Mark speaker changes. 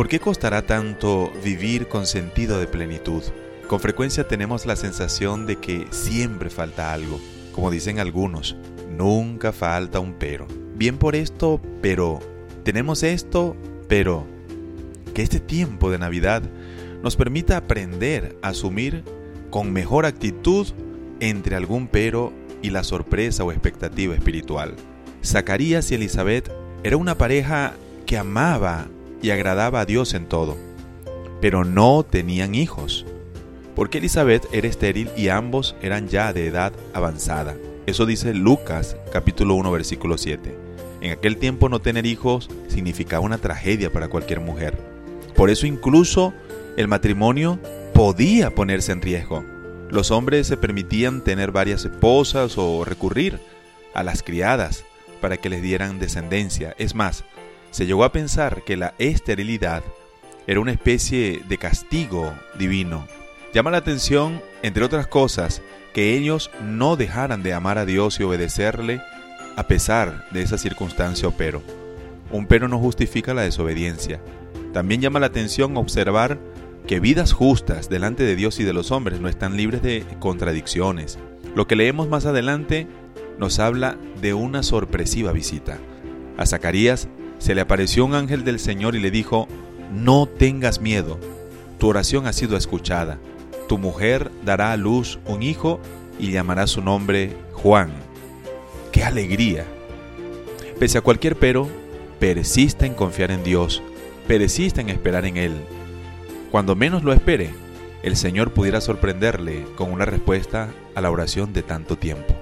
Speaker 1: ¿Por qué costará tanto vivir con sentido de plenitud? Con frecuencia tenemos la sensación de que siempre falta algo. Como dicen algunos, nunca falta un pero. Bien por esto, pero tenemos esto, pero que este tiempo de Navidad nos permita aprender a asumir con mejor actitud entre algún pero y la sorpresa o expectativa espiritual. Zacarías y Elizabeth era una pareja que amaba y agradaba a Dios en todo, pero no tenían hijos, porque Elizabeth era estéril y ambos eran ya de edad avanzada. Eso dice Lucas capítulo 1 versículo 7. En aquel tiempo no tener hijos significaba una tragedia para cualquier mujer. Por eso incluso el matrimonio podía ponerse en riesgo. Los hombres se permitían tener varias esposas o recurrir a las criadas para que les dieran descendencia. Es más, se llegó a pensar que la esterilidad era una especie de castigo divino. Llama la atención, entre otras cosas, que ellos no dejaran de amar a Dios y obedecerle a pesar de esa circunstancia o pero. Un pero no justifica la desobediencia. También llama la atención observar que vidas justas delante de Dios y de los hombres no están libres de contradicciones. Lo que leemos más adelante nos habla de una sorpresiva visita. A Zacarías se le apareció un ángel del Señor y le dijo, no tengas miedo, tu oración ha sido escuchada, tu mujer dará a luz un hijo y llamará su nombre Juan. ¡Qué alegría! Pese a cualquier pero, persista en confiar en Dios, persista en esperar en Él. Cuando menos lo espere, el Señor pudiera sorprenderle con una respuesta a la oración de tanto tiempo.